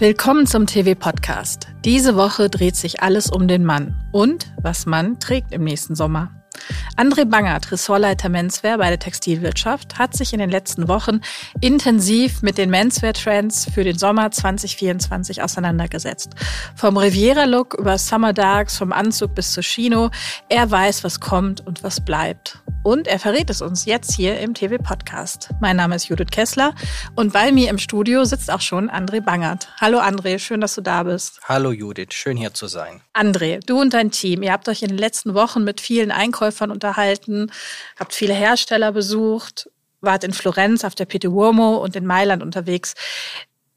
Willkommen zum TV-Podcast. Diese Woche dreht sich alles um den Mann und was man trägt im nächsten Sommer. André Bangert, Ressortleiter Menswear bei der Textilwirtschaft, hat sich in den letzten Wochen intensiv mit den Menswear-Trends für den Sommer 2024 auseinandergesetzt. Vom Riviera-Look über Summer Darks, vom Anzug bis zur Chino. Er weiß, was kommt und was bleibt. Und er verrät es uns jetzt hier im TV-Podcast. Mein Name ist Judith Kessler und bei mir im Studio sitzt auch schon André Bangert. Hallo André, schön, dass du da bist. Hallo Judith, schön hier zu sein. André, du und dein Team, ihr habt euch in den letzten Wochen mit vielen Einkäufern unterhalten, habt viele Hersteller besucht, wart in Florenz auf der Pitti Uomo und in Mailand unterwegs.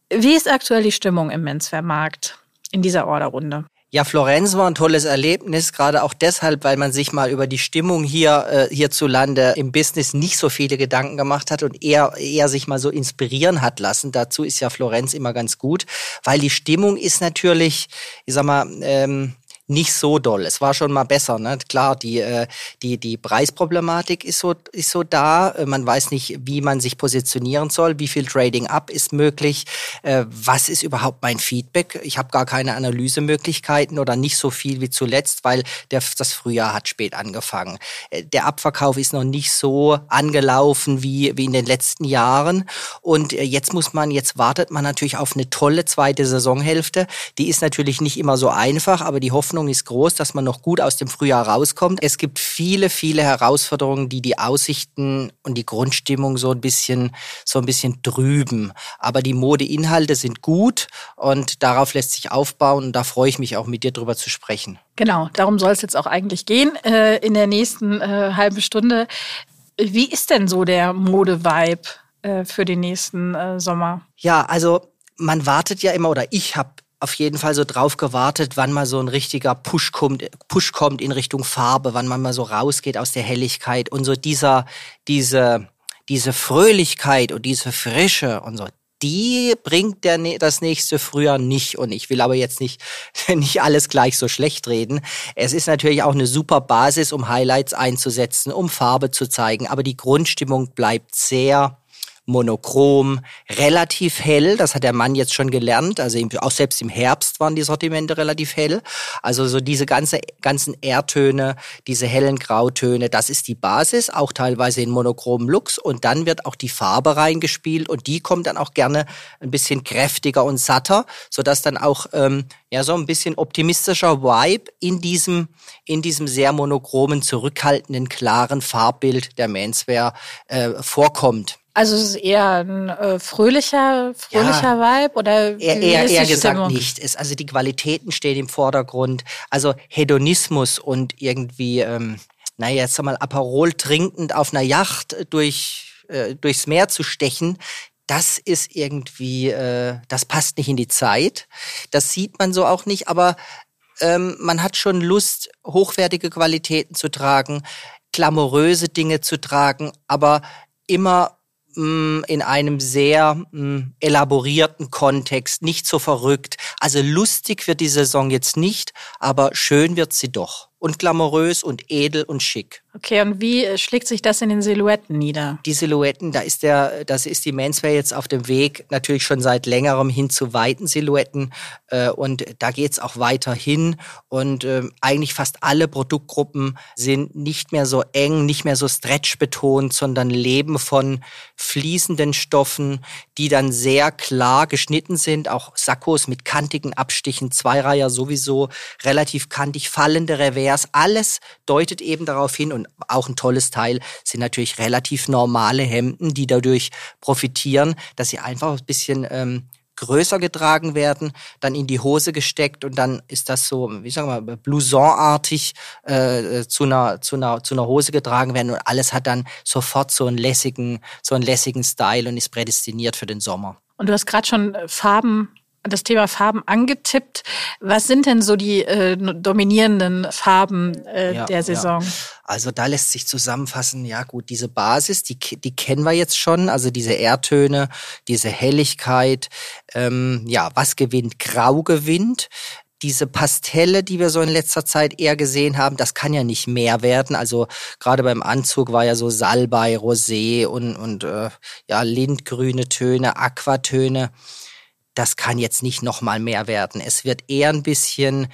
Wie ist aktuell die Stimmung im Menswear-Markt in dieser Orderrunde? Ja, Florenz war ein tolles Erlebnis, gerade auch deshalb, weil man sich mal über die Stimmung hier äh, hierzulande im Business nicht so viele Gedanken gemacht hat und eher, eher sich mal so inspirieren hat lassen. Dazu ist ja Florenz immer ganz gut, weil die Stimmung ist natürlich, ich sag mal, ähm, nicht so doll. Es war schon mal besser. Ne? Klar, die, äh, die, die Preisproblematik ist so, ist so da. Äh, man weiß nicht, wie man sich positionieren soll, wie viel Trading up ist möglich, äh, was ist überhaupt mein Feedback. Ich habe gar keine Analysemöglichkeiten oder nicht so viel wie zuletzt, weil der, das Frühjahr hat spät angefangen. Äh, der Abverkauf ist noch nicht so angelaufen wie, wie in den letzten Jahren. Und jetzt muss man, jetzt wartet man natürlich auf eine tolle zweite Saisonhälfte. Die ist natürlich nicht immer so einfach, aber die Hoffnung Hoffnung ist groß, dass man noch gut aus dem Frühjahr rauskommt. Es gibt viele, viele Herausforderungen, die die Aussichten und die Grundstimmung so ein bisschen, so ein bisschen trüben. Aber die Modeinhalte sind gut und darauf lässt sich aufbauen und da freue ich mich auch mit dir drüber zu sprechen. Genau, darum soll es jetzt auch eigentlich gehen äh, in der nächsten äh, halben Stunde. Wie ist denn so der Mode-Vibe äh, für den nächsten äh, Sommer? Ja, also man wartet ja immer oder ich habe auf jeden Fall so drauf gewartet, wann mal so ein richtiger Push kommt, Push kommt in Richtung Farbe, wann man mal so rausgeht aus der Helligkeit und so dieser, diese, diese Fröhlichkeit und diese Frische und so, die bringt der, das nächste Frühjahr nicht. Und ich will aber jetzt nicht, nicht alles gleich so schlecht reden. Es ist natürlich auch eine super Basis, um Highlights einzusetzen, um Farbe zu zeigen. Aber die Grundstimmung bleibt sehr, monochrom, relativ hell. Das hat der Mann jetzt schon gelernt. Also auch selbst im Herbst waren die Sortimente relativ hell. Also so diese ganze, ganzen Erdtöne, diese hellen Grautöne, das ist die Basis, auch teilweise in monochromen Looks. Und dann wird auch die Farbe reingespielt und die kommt dann auch gerne ein bisschen kräftiger und satter, sodass dann auch ähm, ja so ein bisschen optimistischer Vibe in diesem, in diesem sehr monochromen, zurückhaltenden, klaren Farbbild der Manswear äh, vorkommt. Also es ist eher ein äh, fröhlicher, fröhlicher ja, Vibe oder eher, eher, eher gesagt nicht. Es, also die Qualitäten stehen im Vordergrund. Also Hedonismus und irgendwie, ähm, naja, jetzt mal Aperol trinkend auf einer Yacht durch äh, durchs Meer zu stechen, das ist irgendwie, äh, das passt nicht in die Zeit. Das sieht man so auch nicht, aber ähm, man hat schon Lust, hochwertige Qualitäten zu tragen, glamouröse Dinge zu tragen, aber immer Mm, in einem sehr mm, elaborierten Kontext, nicht so verrückt. Also lustig wird die Saison jetzt nicht, aber schön wird sie doch. Und glamourös und edel und schick. Okay, und wie äh, schlägt sich das in den Silhouetten nieder? Die Silhouetten, da ist der, das ist die Menswear jetzt auf dem Weg, natürlich schon seit längerem hin zu weiten Silhouetten. Äh, und da geht's auch weiter hin. Und ähm, eigentlich fast alle Produktgruppen sind nicht mehr so eng, nicht mehr so stretch betont, sondern leben von fließenden Stoffen, die dann sehr klar geschnitten sind. Auch Sakkos mit kantigen Abstichen, Zweireiher sowieso, relativ kantig, fallende Revers. Alles deutet eben darauf hin und auch ein tolles Teil sind natürlich relativ normale Hemden, die dadurch profitieren, dass sie einfach ein bisschen ähm, größer getragen werden, dann in die Hose gesteckt und dann ist das so, wie sagen wir, blousonartig äh, zu, einer, zu, einer, zu einer Hose getragen werden und alles hat dann sofort so einen lässigen, so einen lässigen Style und ist prädestiniert für den Sommer. Und du hast gerade schon Farben das Thema Farben angetippt. Was sind denn so die äh, dominierenden Farben äh, ja, der Saison? Ja. Also da lässt sich zusammenfassen, ja gut, diese Basis, die, die kennen wir jetzt schon, also diese Erdtöne, diese Helligkeit. Ähm, ja, was gewinnt? Grau gewinnt diese Pastelle, die wir so in letzter Zeit eher gesehen haben, das kann ja nicht mehr werden. Also gerade beim Anzug war ja so Salbei, Rosé und, und äh, ja, lindgrüne Töne, Aquatöne das kann jetzt nicht noch mal mehr werden. Es wird eher ein bisschen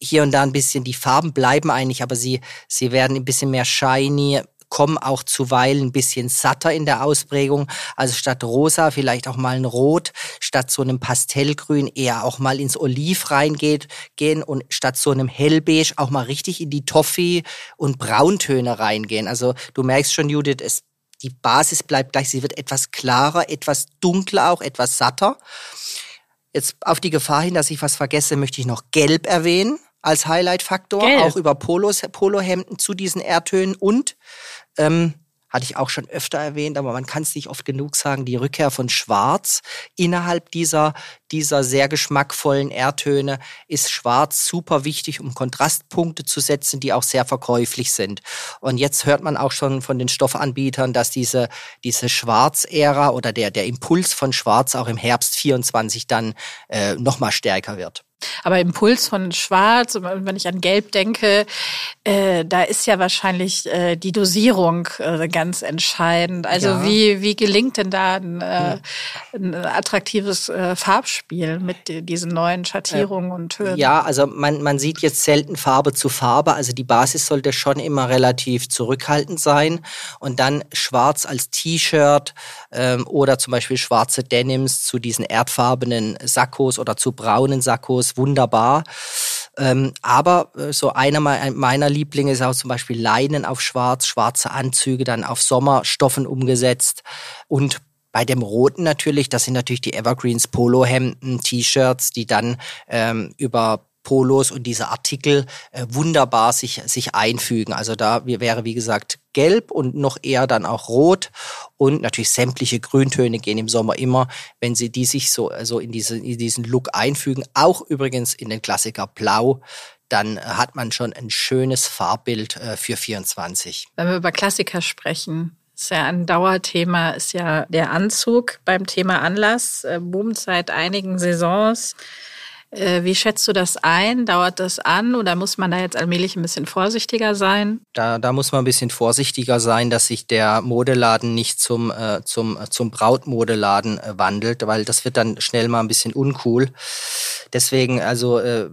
hier und da ein bisschen, die Farben bleiben eigentlich, aber sie, sie werden ein bisschen mehr shiny, kommen auch zuweilen ein bisschen satter in der Ausprägung. Also statt rosa vielleicht auch mal ein Rot, statt so einem Pastellgrün eher auch mal ins Oliv reingeht, gehen und statt so einem Hellbeige auch mal richtig in die Toffee und Brauntöne reingehen. Also du merkst schon, Judith, es, die Basis bleibt gleich, sie wird etwas klarer, etwas dunkler auch, etwas satter. Jetzt auf die Gefahr hin, dass ich was vergesse, möchte ich noch Gelb erwähnen als Highlight-Faktor, auch über Polos, Polohemden zu diesen Erdtönen und ähm, hatte ich auch schon öfter erwähnt, aber man kann es nicht oft genug sagen, die Rückkehr von Schwarz innerhalb dieser, dieser sehr geschmackvollen Erdtöne ist Schwarz super wichtig, um Kontrastpunkte zu setzen, die auch sehr verkäuflich sind. Und jetzt hört man auch schon von den Stoffanbietern, dass diese, diese Schwarz-Ära oder der, der Impuls von Schwarz auch im Herbst 24 dann äh, nochmal stärker wird. Aber Impuls von Schwarz, wenn ich an Gelb denke, äh, da ist ja wahrscheinlich äh, die Dosierung äh, ganz entscheidend. Also ja. wie, wie gelingt denn da ein, äh, ein attraktives äh, Farbspiel mit diesen neuen Schattierungen und Tönen? Ja, also man, man sieht jetzt selten Farbe zu Farbe. Also die Basis sollte schon immer relativ zurückhaltend sein. Und dann Schwarz als T-Shirt ähm, oder zum Beispiel schwarze Denims zu diesen erdfarbenen Sakkos oder zu braunen Sakkos ist wunderbar. Ähm, aber äh, so einer meiner Lieblinge ist auch zum Beispiel Leinen auf Schwarz, schwarze Anzüge dann auf Sommerstoffen umgesetzt und bei dem Roten natürlich, das sind natürlich die Evergreens Polohemden, T-Shirts, die dann ähm, über Polos und diese Artikel äh, wunderbar sich, sich einfügen. Also da wäre, wie gesagt, gelb und noch eher dann auch rot und natürlich sämtliche Grüntöne gehen im Sommer immer, wenn sie die sich so also in, diese, in diesen Look einfügen. Auch übrigens in den Klassiker Blau dann hat man schon ein schönes Farbbild äh, für 24. Wenn wir über Klassiker sprechen, ist ja ein Dauerthema, ist ja der Anzug beim Thema Anlass, äh, boomt seit einigen Saisons. Äh, wie schätzt du das ein? Dauert das an oder muss man da jetzt allmählich ein bisschen vorsichtiger sein? Da, da muss man ein bisschen vorsichtiger sein, dass sich der Modeladen nicht zum, äh, zum, äh, zum Brautmodeladen äh, wandelt, weil das wird dann schnell mal ein bisschen uncool. Deswegen, also äh,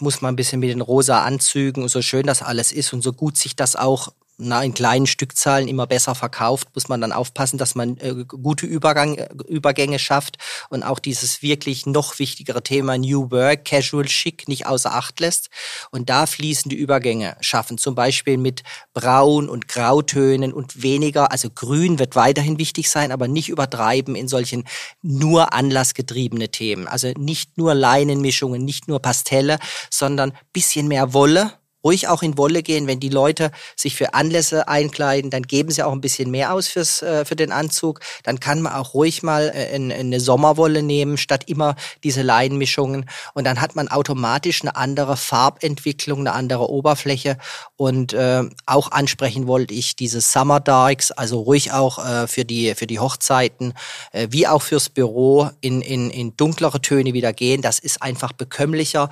muss man ein bisschen mit den rosa Anzügen, so schön das alles ist und so gut sich das auch na, in kleinen Stückzahlen immer besser verkauft, muss man dann aufpassen, dass man äh, gute Übergang, äh, Übergänge schafft und auch dieses wirklich noch wichtigere Thema New Work, Casual Chic nicht außer Acht lässt und da fließende Übergänge schaffen, zum Beispiel mit Braun- und Grautönen und weniger, also Grün wird weiterhin wichtig sein, aber nicht übertreiben in solchen nur anlassgetriebene Themen. Also nicht nur Leinenmischungen, nicht nur Pastelle, sondern bisschen mehr Wolle, ruhig auch in Wolle gehen. Wenn die Leute sich für Anlässe einkleiden, dann geben sie auch ein bisschen mehr aus fürs, äh, für den Anzug. Dann kann man auch ruhig mal äh, eine Sommerwolle nehmen, statt immer diese Leinenmischungen. Und dann hat man automatisch eine andere Farbentwicklung, eine andere Oberfläche. Und äh, auch ansprechen wollte ich diese Summer Darks, also ruhig auch äh, für, die, für die Hochzeiten, äh, wie auch fürs Büro in, in, in dunklere Töne wieder gehen. Das ist einfach bekömmlicher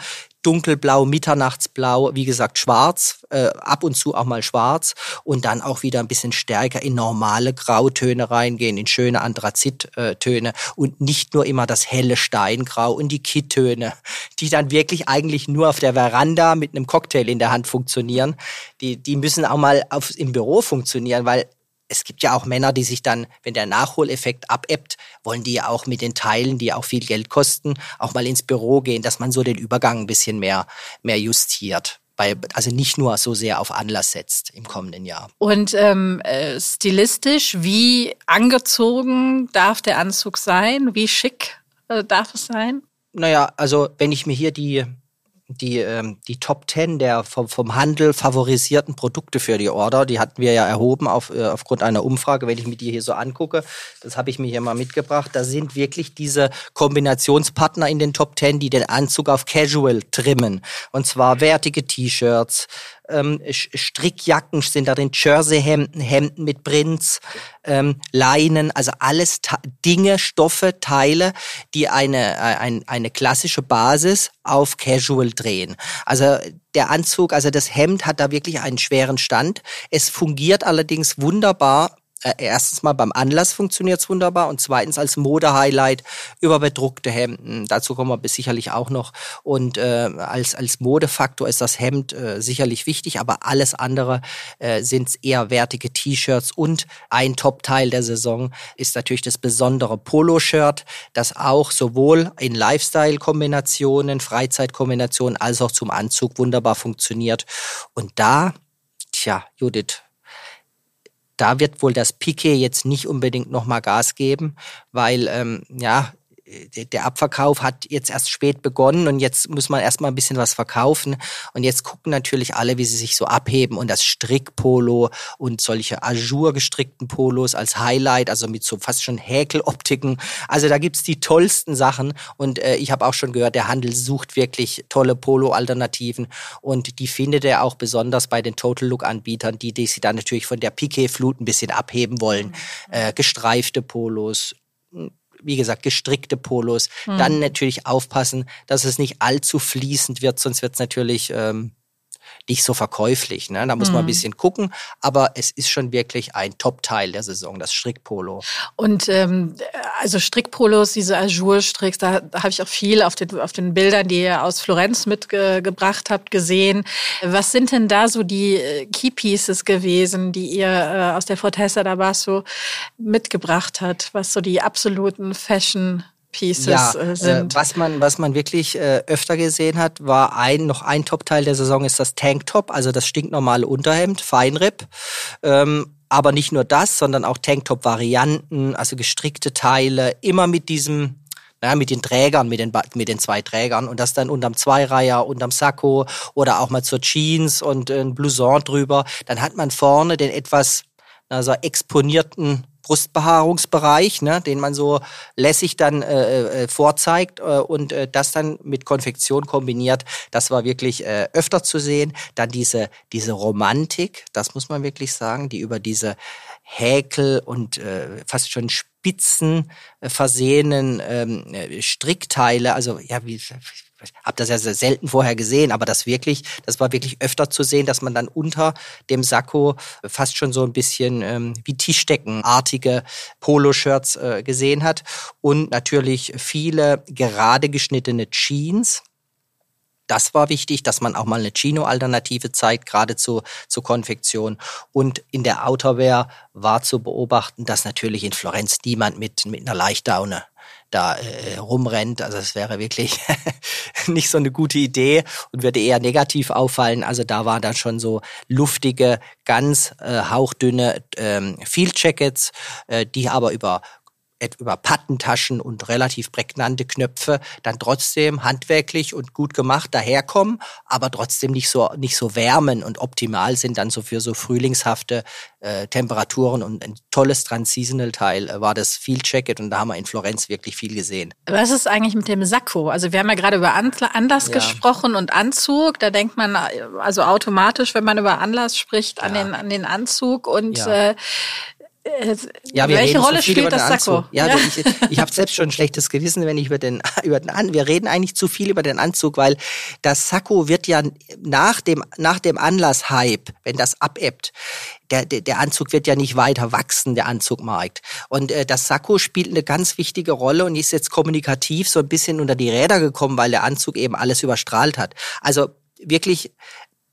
dunkelblau, mitternachtsblau, wie gesagt schwarz, äh, ab und zu auch mal schwarz und dann auch wieder ein bisschen stärker in normale Grautöne reingehen, in schöne Anthrazittöne und nicht nur immer das helle Steingrau und die Kitttöne, die dann wirklich eigentlich nur auf der Veranda mit einem Cocktail in der Hand funktionieren. Die, die müssen auch mal auf, im Büro funktionieren, weil es gibt ja auch Männer, die sich dann, wenn der Nachholeffekt abebbt, wollen die ja auch mit den Teilen, die auch viel Geld kosten, auch mal ins Büro gehen, dass man so den Übergang ein bisschen mehr, mehr justiert. Bei, also nicht nur so sehr auf Anlass setzt im kommenden Jahr. Und ähm, äh, stilistisch, wie angezogen darf der Anzug sein? Wie schick äh, darf es sein? Naja, also wenn ich mir hier die die, ähm, die Top 10 der vom, vom Handel favorisierten Produkte für die Order. Die hatten wir ja erhoben auf, äh, aufgrund einer Umfrage, wenn ich mir die hier so angucke. Das habe ich mir hier mal mitgebracht. Da sind wirklich diese Kombinationspartner in den Top 10, die den Anzug auf Casual trimmen. Und zwar wertige T-Shirts, ähm, Strickjacken sind da drin, Jerseyhemden, Hemden mit Prints, ähm, Leinen, also alles Dinge, Stoffe, Teile, die eine, äh, ein, eine klassische Basis auf Casual drehen. Also der Anzug, also das Hemd hat da wirklich einen schweren Stand. Es fungiert allerdings wunderbar erstens mal beim Anlass funktioniert es wunderbar und zweitens als Mode-Highlight über bedruckte Hemden. Dazu kommen wir sicherlich auch noch. Und äh, als, als Modefaktor ist das Hemd äh, sicherlich wichtig, aber alles andere äh, sind eher wertige T-Shirts und ein Top-Teil der Saison ist natürlich das besondere Polo-Shirt, das auch sowohl in Lifestyle-Kombinationen, Freizeitkombinationen als auch zum Anzug wunderbar funktioniert. Und da, tja, Judith, da wird wohl das Piquet jetzt nicht unbedingt nochmal Gas geben, weil ähm, ja, der Abverkauf hat jetzt erst spät begonnen und jetzt muss man erstmal ein bisschen was verkaufen. Und jetzt gucken natürlich alle, wie sie sich so abheben und das Strickpolo und solche Azur gestrickten Polos als Highlight, also mit so fast schon Häkeloptiken. Also da gibt's die tollsten Sachen und äh, ich habe auch schon gehört, der Handel sucht wirklich tolle Polo-Alternativen und die findet er auch besonders bei den Total Look-Anbietern, die, die sie dann natürlich von der Piquet-Flut ein bisschen abheben wollen. Äh, gestreifte Polos, wie gesagt, gestrickte Polos. Mhm. Dann natürlich aufpassen, dass es nicht allzu fließend wird, sonst wird es natürlich ähm, nicht so verkäuflich. Ne? Da muss mhm. man ein mhm. bisschen gucken, aber es ist schon wirklich ein Top-Teil der Saison, das Strickpolo. Und ähm, also Strickpolos, diese Azur-Stricks, da, da habe ich auch viel auf den, auf den Bildern, die ihr aus Florenz mitgebracht habt, gesehen. Was sind denn da so die äh, Key Pieces gewesen, die ihr äh, aus der Fortessa da Basso mitgebracht habt, was so die absoluten Fashion Pieces ja, äh, sind. Äh, was man, was man wirklich äh, öfter gesehen hat, war ein, noch ein Top-Teil der Saison ist das Tanktop, also das stinknormale Unterhemd, Feinripp. Ähm, aber nicht nur das, sondern auch Tanktop-Varianten, also gestrickte Teile, immer mit diesem ja, mit den Trägern, mit den, mit den zwei Trägern und das dann unterm Zweireiher, unterm Sakko oder auch mal zur Jeans und ein Blouson drüber. Dann hat man vorne den etwas also exponierten Brustbehaarungsbereich, ne, den man so lässig dann äh, äh, vorzeigt äh, und äh, das dann mit Konfektion kombiniert. Das war wirklich äh, öfter zu sehen. Dann diese, diese Romantik, das muss man wirklich sagen, die über diese Häkel und äh, fast schon Spitzen äh, versehenen ähm, äh, Strickteile, also ja, wie habe das ja sehr selten vorher gesehen, aber das wirklich, das war wirklich öfter zu sehen, dass man dann unter dem Sakko fast schon so ein bisschen ähm, wie Tischdeckenartige Poloshirts äh, gesehen hat und natürlich viele gerade geschnittene Jeans. Das war wichtig, dass man auch mal eine Chino-Alternative zeigt, gerade zu, zur Konfektion. Und in der Outerwear war zu beobachten, dass natürlich in Florenz niemand mit, mit einer Leichtdaune da äh, rumrennt. Also es wäre wirklich nicht so eine gute Idee und würde eher negativ auffallen. Also da waren dann schon so luftige, ganz äh, hauchdünne ähm, Field Jackets, äh, die aber über über Pattentaschen und relativ prägnante Knöpfe dann trotzdem handwerklich und gut gemacht daherkommen, aber trotzdem nicht so nicht so wärmen und optimal sind dann so für so frühlingshafte äh, Temperaturen und ein tolles Transitional Teil äh, war das Field Jacket und da haben wir in Florenz wirklich viel gesehen. Was ist eigentlich mit dem Sakko? Also wir haben ja gerade über Anlass ja. gesprochen und Anzug. Da denkt man also automatisch, wenn man über Anlass spricht, an ja. den an den Anzug und ja. äh, ja, wir Welche Rolle spielt das Sakko? Ja, ja. ich, ich habe selbst schon ein schlechtes Gewissen, wenn ich über den über den An wir reden eigentlich zu viel über den Anzug, weil das Sakko wird ja nach dem nach dem Anlass Hype, wenn das abebbt, der, der, der Anzug wird ja nicht weiter wachsen, der Anzugmarkt. Und äh, das Sakko spielt eine ganz wichtige Rolle und ist jetzt kommunikativ so ein bisschen unter die Räder gekommen, weil der Anzug eben alles überstrahlt hat. Also wirklich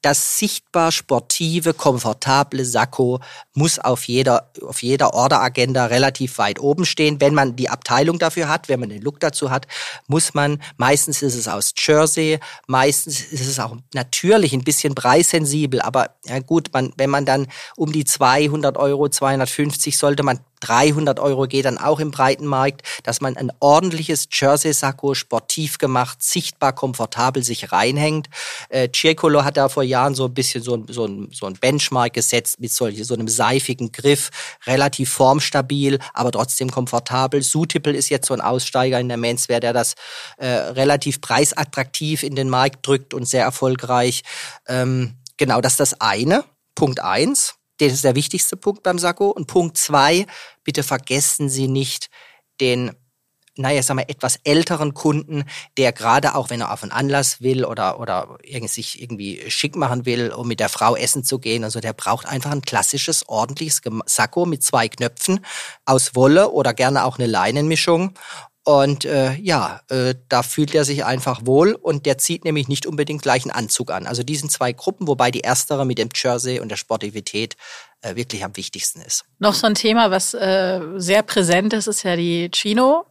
das sichtbar sportive, komfortable Sakko muss auf jeder, auf jeder Orderagenda relativ weit oben stehen. Wenn man die Abteilung dafür hat, wenn man den Look dazu hat, muss man, meistens ist es aus Jersey, meistens ist es auch natürlich ein bisschen preissensibel, aber ja gut, man, wenn man dann um die 200 Euro, 250 sollte man 300 Euro geht dann auch im breiten Markt, dass man ein ordentliches Jersey-Sakko sportiv gemacht, sichtbar komfortabel sich reinhängt. Äh, Circolo hat da vor Jahren so ein bisschen so ein, so ein, so ein Benchmark gesetzt mit solch, so einem seifigen Griff, relativ formstabil, aber trotzdem komfortabel. Sutippel ist jetzt so ein Aussteiger in der Menswear, der das äh, relativ preisattraktiv in den Markt drückt und sehr erfolgreich. Ähm, genau, das ist das eine. Punkt eins. Das ist der wichtigste Punkt beim Sakko. Und Punkt zwei, bitte vergessen Sie nicht den naja, sagen wir, etwas älteren Kunden, der gerade auch, wenn er auf einen Anlass will oder, oder sich irgendwie schick machen will, um mit der Frau essen zu gehen, also der braucht einfach ein klassisches, ordentliches Sakko mit zwei Knöpfen aus Wolle oder gerne auch eine Leinenmischung. Und äh, ja, äh, da fühlt er sich einfach wohl und der zieht nämlich nicht unbedingt gleich einen Anzug an. Also diesen zwei Gruppen, wobei die erstere mit dem Jersey und der Sportivität äh, wirklich am wichtigsten ist. Noch so ein Thema, was äh, sehr präsent ist, ist ja die Chino.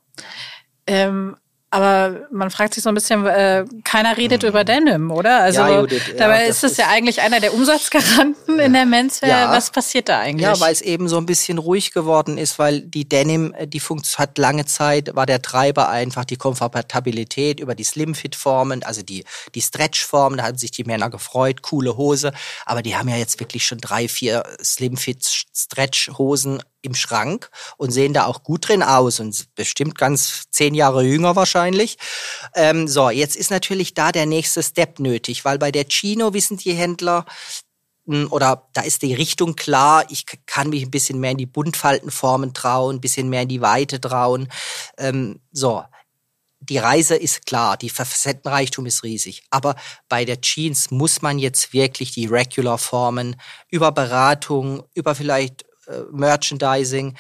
Ähm, aber man fragt sich so ein bisschen, äh, keiner redet mhm. über Denim, oder? Also ja, Judith, dabei ist es ja eigentlich einer der Umsatzgaranten ja. in der Menswear. Ja. Was passiert da eigentlich? Ja, weil es eben so ein bisschen ruhig geworden ist, weil die Denim, äh, die Funktion hat lange Zeit, war der Treiber einfach die Komfortabilität über die Slimfit-Formen, also die, die Stretch-Formen, da haben sich die Männer gefreut, coole Hose. Aber die haben ja jetzt wirklich schon drei, vier Slimfit-Stretch-Hosen im Schrank und sehen da auch gut drin aus und bestimmt ganz zehn Jahre jünger wahrscheinlich. Ähm, so, jetzt ist natürlich da der nächste Step nötig, weil bei der Chino wissen die Händler, hm, oder da ist die Richtung klar, ich kann mich ein bisschen mehr in die Buntfaltenformen trauen, ein bisschen mehr in die Weite trauen. Ähm, so, die Reise ist klar, die Facettenreichtum ist riesig. Aber bei der Jeans muss man jetzt wirklich die Regular-Formen über Beratung, über vielleicht Merchandising.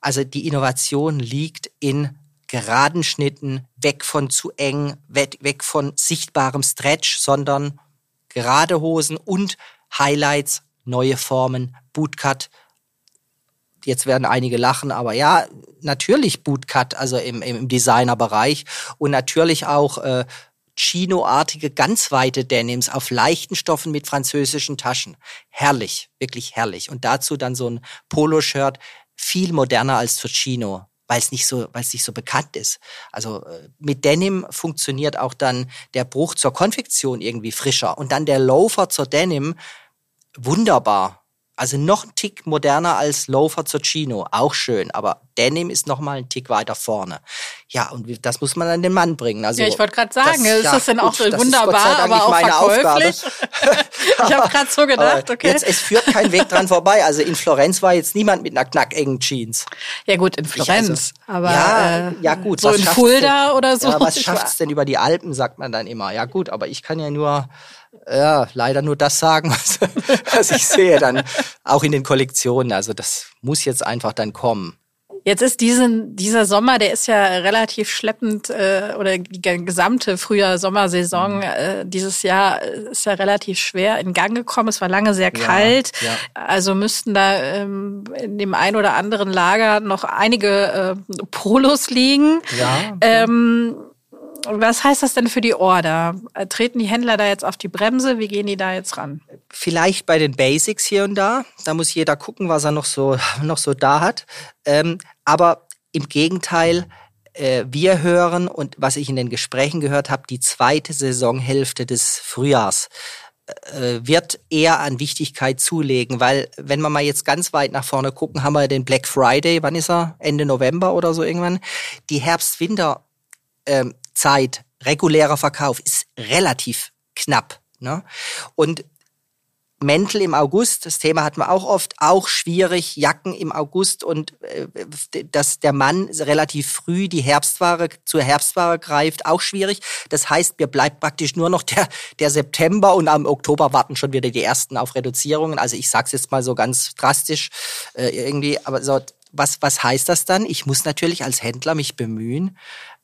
Also die Innovation liegt in geraden Schnitten, weg von zu eng, weg, weg von sichtbarem Stretch, sondern gerade Hosen und Highlights, neue Formen, Bootcut. Jetzt werden einige lachen, aber ja, natürlich Bootcut, also im, im Designerbereich und natürlich auch äh, Chino-artige, ganz weite Denims auf leichten Stoffen mit französischen Taschen. Herrlich, wirklich herrlich. Und dazu dann so ein Poloshirt, viel moderner als zur Chino, weil es nicht so, weil es nicht so bekannt ist. Also äh, mit Denim funktioniert auch dann der Bruch zur Konfektion irgendwie frischer und dann der Loafer zur Denim wunderbar. Also noch ein Tick moderner als Loafer zur Chino, auch schön, aber Denim ist noch mal ein Tick weiter vorne. Ja, und das muss man an den Mann bringen. Also ja, ich wollte gerade sagen, das, ist ja, das denn auch gut, wunderbar, aber auch meine verkäuflich? ich habe gerade so gedacht, okay. Jetzt, es führt kein Weg dran vorbei. Also in Florenz war jetzt niemand mit einer knackengen Jeans. Ja gut, in Florenz, also, aber ja, äh, ja gut. So in Fulda denn, oder so. Ja, was schafft's denn über die Alpen, sagt man dann immer. Ja gut, aber ich kann ja nur ja, leider nur das sagen, was, was ich sehe, dann auch in den Kollektionen. Also das muss jetzt einfach dann kommen. Jetzt ist diesen, dieser Sommer, der ist ja relativ schleppend äh, oder die gesamte Frühjahr-Sommersaison mhm. äh, dieses Jahr ist ja relativ schwer in Gang gekommen. Es war lange sehr kalt. Ja, ja. Also müssten da ähm, in dem ein oder anderen Lager noch einige äh, Polos liegen. Ja. Ähm, was heißt das denn für die Order? Treten die Händler da jetzt auf die Bremse? Wie gehen die da jetzt ran? Vielleicht bei den Basics hier und da. Da muss jeder gucken, was er noch so, noch so da hat. Ähm, aber im Gegenteil, äh, wir hören und was ich in den Gesprächen gehört habe, die zweite Saisonhälfte des Frühjahrs äh, wird eher an Wichtigkeit zulegen, weil wenn wir mal jetzt ganz weit nach vorne gucken, haben wir den Black Friday, wann ist er? Ende November oder so irgendwann. Die Herbst-Winter ähm, Zeit, regulärer Verkauf ist relativ knapp. Ne? Und Mäntel im August, das Thema hatten wir auch oft, auch schwierig, Jacken im August und äh, dass der Mann relativ früh die Herbstware zur Herbstware greift, auch schwierig. Das heißt, mir bleibt praktisch nur noch der, der September und am Oktober warten schon wieder die ersten auf Reduzierungen. Also ich sag's jetzt mal so ganz drastisch äh, irgendwie, aber so, was, was heißt das dann? Ich muss natürlich als Händler mich bemühen,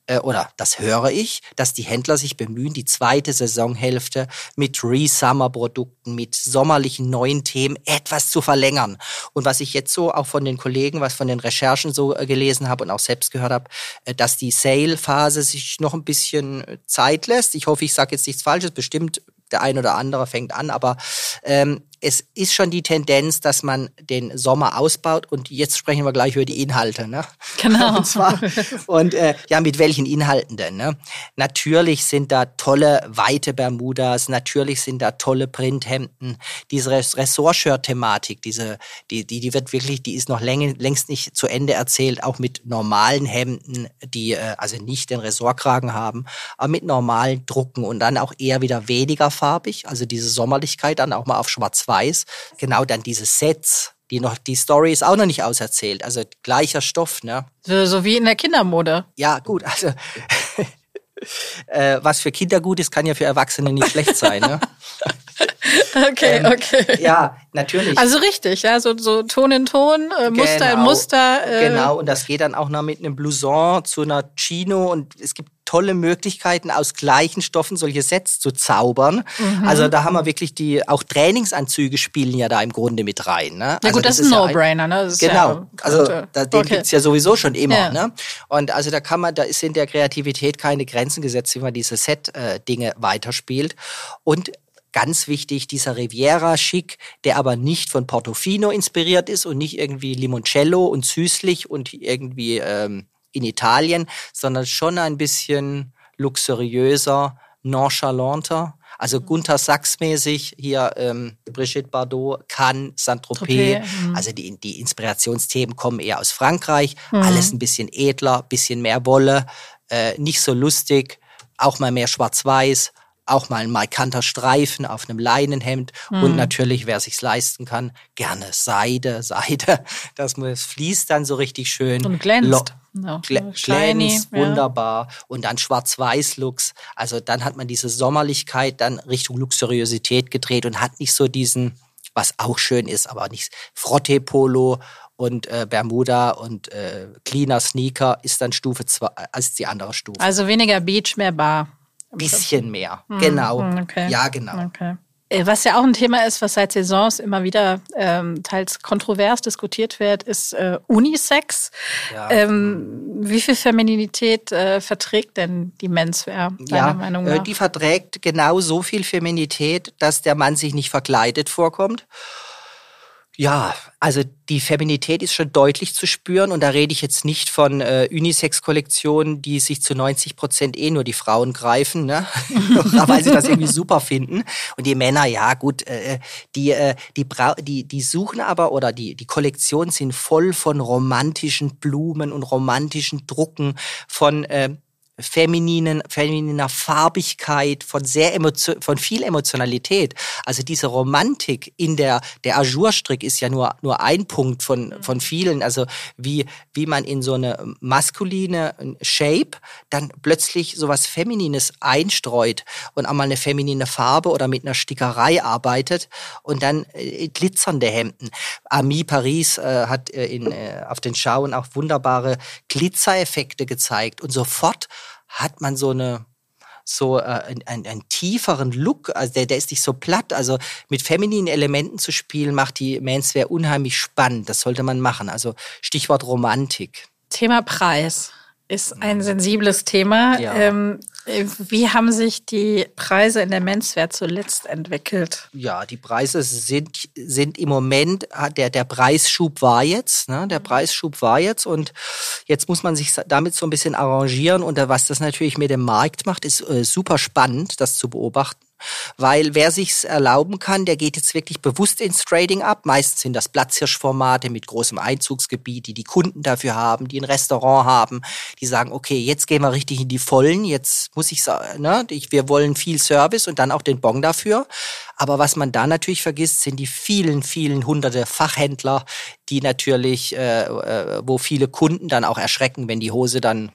äh, oder das höre ich, dass die Händler sich bemühen, die zweite Saisonhälfte mit Re-Summer-Produkten, mit sommerlichen neuen Themen etwas zu verlängern. Und was ich jetzt so auch von den Kollegen, was von den Recherchen so äh, gelesen habe und auch selbst gehört habe, äh, dass die Sale-Phase sich noch ein bisschen Zeit lässt. Ich hoffe, ich sage jetzt nichts Falsches. Bestimmt der ein oder andere fängt an, aber ähm, es ist schon die Tendenz, dass man den Sommer ausbaut und jetzt sprechen wir gleich über die Inhalte. Ne? Genau. Und, zwar, und äh, ja, mit welchen Inhalten denn? Ne? Natürlich sind da tolle weite Bermudas, natürlich sind da tolle Printhemden. Diese Ressort-Shirt-Thematik, diese, die, die, die wird wirklich, die ist noch längst, längst nicht zu Ende erzählt, auch mit normalen Hemden, die äh, also nicht den Ressortkragen haben, aber mit normalen Drucken und dann auch eher wieder weniger farbig, also diese Sommerlichkeit dann auch mal auf schwarz-weiß. Genau dann diese Sets, die noch, die Story ist auch noch nicht auserzählt. Also gleicher Stoff, ne? So, so wie in der Kindermode. Ja, gut, also äh, was für Kinder gut ist, kann ja für Erwachsene nicht schlecht sein, ne? Okay, ähm, okay. Ja, natürlich. Also richtig, ja, so, so Ton in Ton, äh, Muster genau, in Muster. Äh. Genau, und das geht dann auch noch mit einem Blouson zu einer Chino und es gibt tolle Möglichkeiten, aus gleichen Stoffen solche Sets zu zaubern. Mhm. Also da haben wir wirklich die, auch Trainingsanzüge spielen ja da im Grunde mit rein. Ne? Ja also gut, das, das ist ein No-Brainer. Ne? genau, ja also da, den okay. gibt's ja sowieso schon immer. Ja. Ne? Und also da kann man, da ist in der Kreativität keine Grenzen gesetzt, wie man diese Set-Dinge äh, weiterspielt. Und Ganz wichtig, dieser Riviera-Schick, der aber nicht von Portofino inspiriert ist und nicht irgendwie Limoncello und süßlich und irgendwie ähm, in Italien, sondern schon ein bisschen luxuriöser, nonchalanter. Also mhm. Gunther Sachs-mäßig, hier ähm, Brigitte Bardot, Cannes, Saint-Tropez. Mhm. Also die, die Inspirationsthemen kommen eher aus Frankreich. Mhm. Alles ein bisschen edler, bisschen mehr Wolle, äh, nicht so lustig, auch mal mehr schwarz-weiß auch mal ein markanter Streifen auf einem Leinenhemd mhm. und natürlich, wer sich's leisten kann, gerne Seide, Seide. Das, fließt dann so richtig schön. Und glänzt. Ja, glänzt, wunderbar. Ja. Und dann Schwarz-Weiß-Looks. Also dann hat man diese Sommerlichkeit dann Richtung Luxuriosität gedreht und hat nicht so diesen, was auch schön ist, aber nicht Frotte-Polo und äh, Bermuda und äh, cleaner Sneaker ist dann Stufe 2 als die andere Stufe. Also weniger Beach, mehr Bar bisschen mehr. Mhm. Genau. Hm, okay. Ja, genau. Okay. Äh, was ja auch ein Thema ist, was seit Saisons immer wieder ähm, teils kontrovers diskutiert wird, ist äh, Unisex. Ja. Ähm, wie viel Femininität äh, verträgt denn die Menswear, deiner ja, Meinung nach? Äh, die verträgt genau so viel Feminität, dass der Mann sich nicht verkleidet vorkommt. Ja, also die Feminität ist schon deutlich zu spüren und da rede ich jetzt nicht von äh, Unisex-Kollektionen, die sich zu 90 Prozent eh nur die Frauen greifen, ne? weil sie das irgendwie super finden. Und die Männer, ja gut, äh, die, äh, die, die, die suchen aber oder die, die Kollektionen sind voll von romantischen Blumen und romantischen Drucken, von äh, femininen, femininer Farbigkeit, von sehr Emotio von viel Emotionalität. Also diese Romantik in der, der Ajourstrick ist ja nur, nur ein Punkt von, mhm. von vielen. Also wie, wie man in so eine maskuline Shape dann plötzlich sowas Feminines einstreut und auch mal eine feminine Farbe oder mit einer Stickerei arbeitet und dann äh, glitzernde Hemden. Ami Paris äh, hat äh, in, äh, auf den Schauen auch wunderbare Glitzereffekte gezeigt und sofort hat man so eine so äh, einen, einen tieferen Look, also der, der ist nicht so platt. Also mit femininen Elementen zu spielen, macht die Manswear unheimlich spannend. Das sollte man machen. Also Stichwort Romantik. Thema Preis ist ein sensibles Thema. Ja. Ähm, wie haben sich die Preise in der Menswear zuletzt entwickelt? Ja, die Preise sind, sind im Moment, der, der Preisschub war jetzt, ne? der Preisschub war jetzt und jetzt muss man sich damit so ein bisschen arrangieren und was das natürlich mit dem Markt macht, ist äh, super spannend, das zu beobachten. Weil wer sich's erlauben kann, der geht jetzt wirklich bewusst ins Trading ab. Meistens sind das Platzhirschformate mit großem Einzugsgebiet, die die Kunden dafür haben, die ein Restaurant haben, die sagen, okay, jetzt gehen wir richtig in die Vollen, jetzt muss ich sagen, ne, wir wollen viel Service und dann auch den Bon dafür. Aber was man da natürlich vergisst, sind die vielen, vielen hunderte Fachhändler, die natürlich, äh, äh, wo viele Kunden dann auch erschrecken, wenn die Hose dann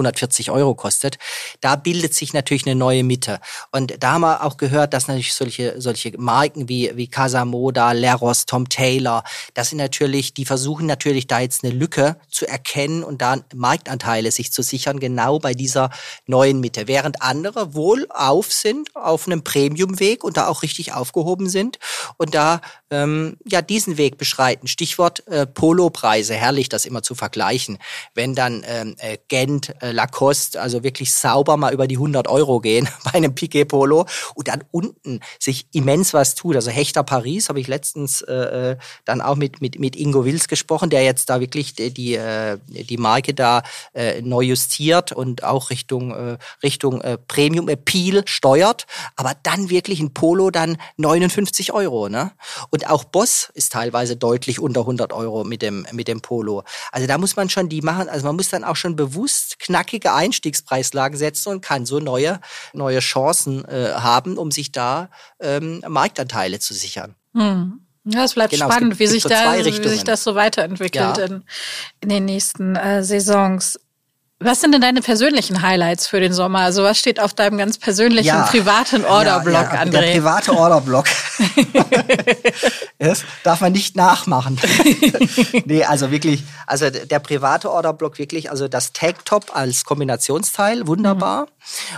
140 Euro kostet, da bildet sich natürlich eine neue Mitte. Und da haben wir auch gehört, dass natürlich solche, solche Marken wie, wie Casamoda, Leros, Tom Taylor, das sind natürlich, die versuchen natürlich da jetzt eine Lücke zu erkennen und da Marktanteile sich zu sichern, genau bei dieser neuen Mitte. Während andere wohl auf sind, auf einem Premiumweg und da auch richtig aufgehoben sind und da ähm, ja diesen Weg beschreiten. Stichwort äh, Polopreise, herrlich das immer zu vergleichen. Wenn dann ähm, äh, Gent, äh, Lacoste, also wirklich sauber mal über die 100 Euro gehen bei einem Piquet Polo und dann unten sich immens was tut. Also Hechter Paris habe ich letztens äh, äh, dann auch mit, mit, mit Ingo Wils gesprochen, der jetzt da wirklich die, die, äh, die Marke da äh, neu justiert und auch Richtung, äh, Richtung äh, Premium Appeal steuert, aber dann wirklich ein Polo dann 59 Euro. Ne? Und auch Boss ist teilweise deutlich unter 100 Euro mit dem, mit dem Polo. Also da muss man schon die machen, also man muss dann auch schon bewusst knackige Einstiegspreislagen setzen und kann so neue, neue Chancen äh, haben, um sich da ähm, Marktanteile zu sichern. Hm. Ja, es bleibt genau, spannend, es gibt, wie, sich so da, wie sich das so weiterentwickelt ja. in, in den nächsten äh, Saisons. Was sind denn deine persönlichen Highlights für den Sommer? Also was steht auf deinem ganz persönlichen ja, privaten Orderblock, ja, ja, André? Der private Orderblock. das darf man nicht nachmachen. nee, also wirklich, also der private Orderblock wirklich, also das Tag-Top als Kombinationsteil, wunderbar. Mhm.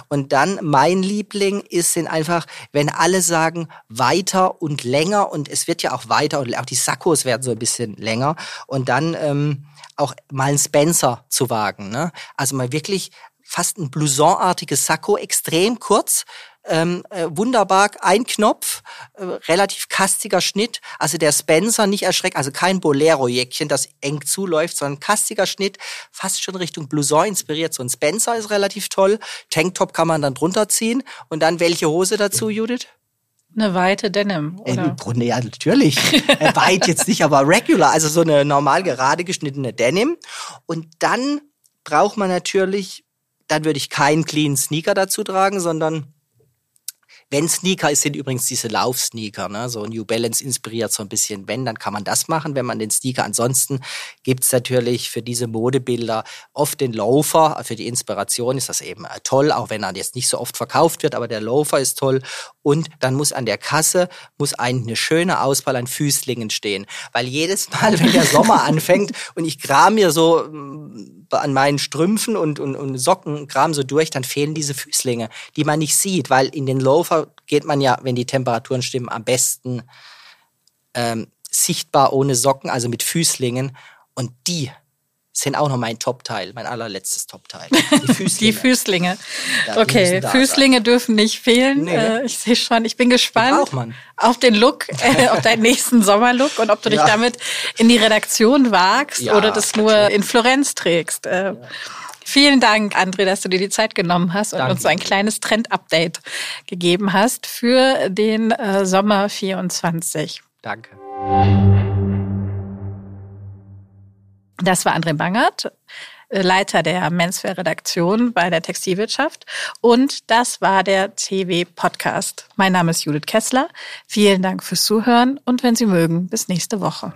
Und dann mein Liebling ist sind einfach, wenn alle sagen weiter und länger und es wird ja auch weiter und auch die Sakkos werden so ein bisschen länger und dann ähm, auch mal einen Spencer zu wagen. Ne? Also mal wirklich fast ein Blouson-artiges Sakko, extrem kurz, ähm, äh, wunderbar, ein Knopf, äh, relativ kastiger Schnitt. Also der Spencer nicht erschreckt, also kein Bolero-Jäckchen, das eng zuläuft, sondern kastiger Schnitt, fast schon Richtung Blouson inspiriert. So ein Spencer ist relativ toll. Tanktop kann man dann drunter ziehen. Und dann welche Hose dazu, Judith? Eine weite Denim, oder? Im Grunde ja, natürlich. Äh, weit jetzt nicht, aber regular, also so eine normal gerade geschnittene Denim. Und dann braucht man natürlich, dann würde ich keinen clean Sneaker dazu tragen, sondern wenn Sneaker sind übrigens diese Laufsneaker, ne? so New Balance inspiriert so ein bisschen. Wenn, dann kann man das machen, wenn man den Sneaker. Ansonsten gibt's natürlich für diese Modebilder oft den Loafer. Für die Inspiration ist das eben äh, toll, auch wenn er jetzt nicht so oft verkauft wird, aber der Loafer ist toll. Und dann muss an der Kasse muss eine schöne Auswahl an Füßlingen stehen. Weil jedes Mal, wenn der Sommer anfängt und ich kram mir so mm, an meinen Strümpfen und, und, und Socken, kram so durch, dann fehlen diese Füßlinge, die man nicht sieht, weil in den Loafer geht man ja, wenn die Temperaturen stimmen, am besten ähm, sichtbar ohne Socken, also mit Füßlingen. Und die sind auch noch mein Top-Teil, mein allerletztes Top-Teil. Die Füßlinge. die Füßlinge. Ja, okay, Füßlinge sein. dürfen nicht fehlen. Nee, ne? äh, ich sehe schon, ich bin gespannt auf den Look, äh, auf deinen nächsten Sommerlook und ob du dich damit in die Redaktion wagst ja, oder das nur in Florenz trägst. Äh, Vielen Dank, André, dass du dir die Zeit genommen hast und Danke. uns so ein kleines Trend-Update gegeben hast für den äh, Sommer 24. Danke. Das war André Bangert, Leiter der Menswear-Redaktion bei der Textilwirtschaft. Und das war der CW Podcast. Mein Name ist Judith Kessler. Vielen Dank fürs Zuhören und wenn Sie mögen, bis nächste Woche.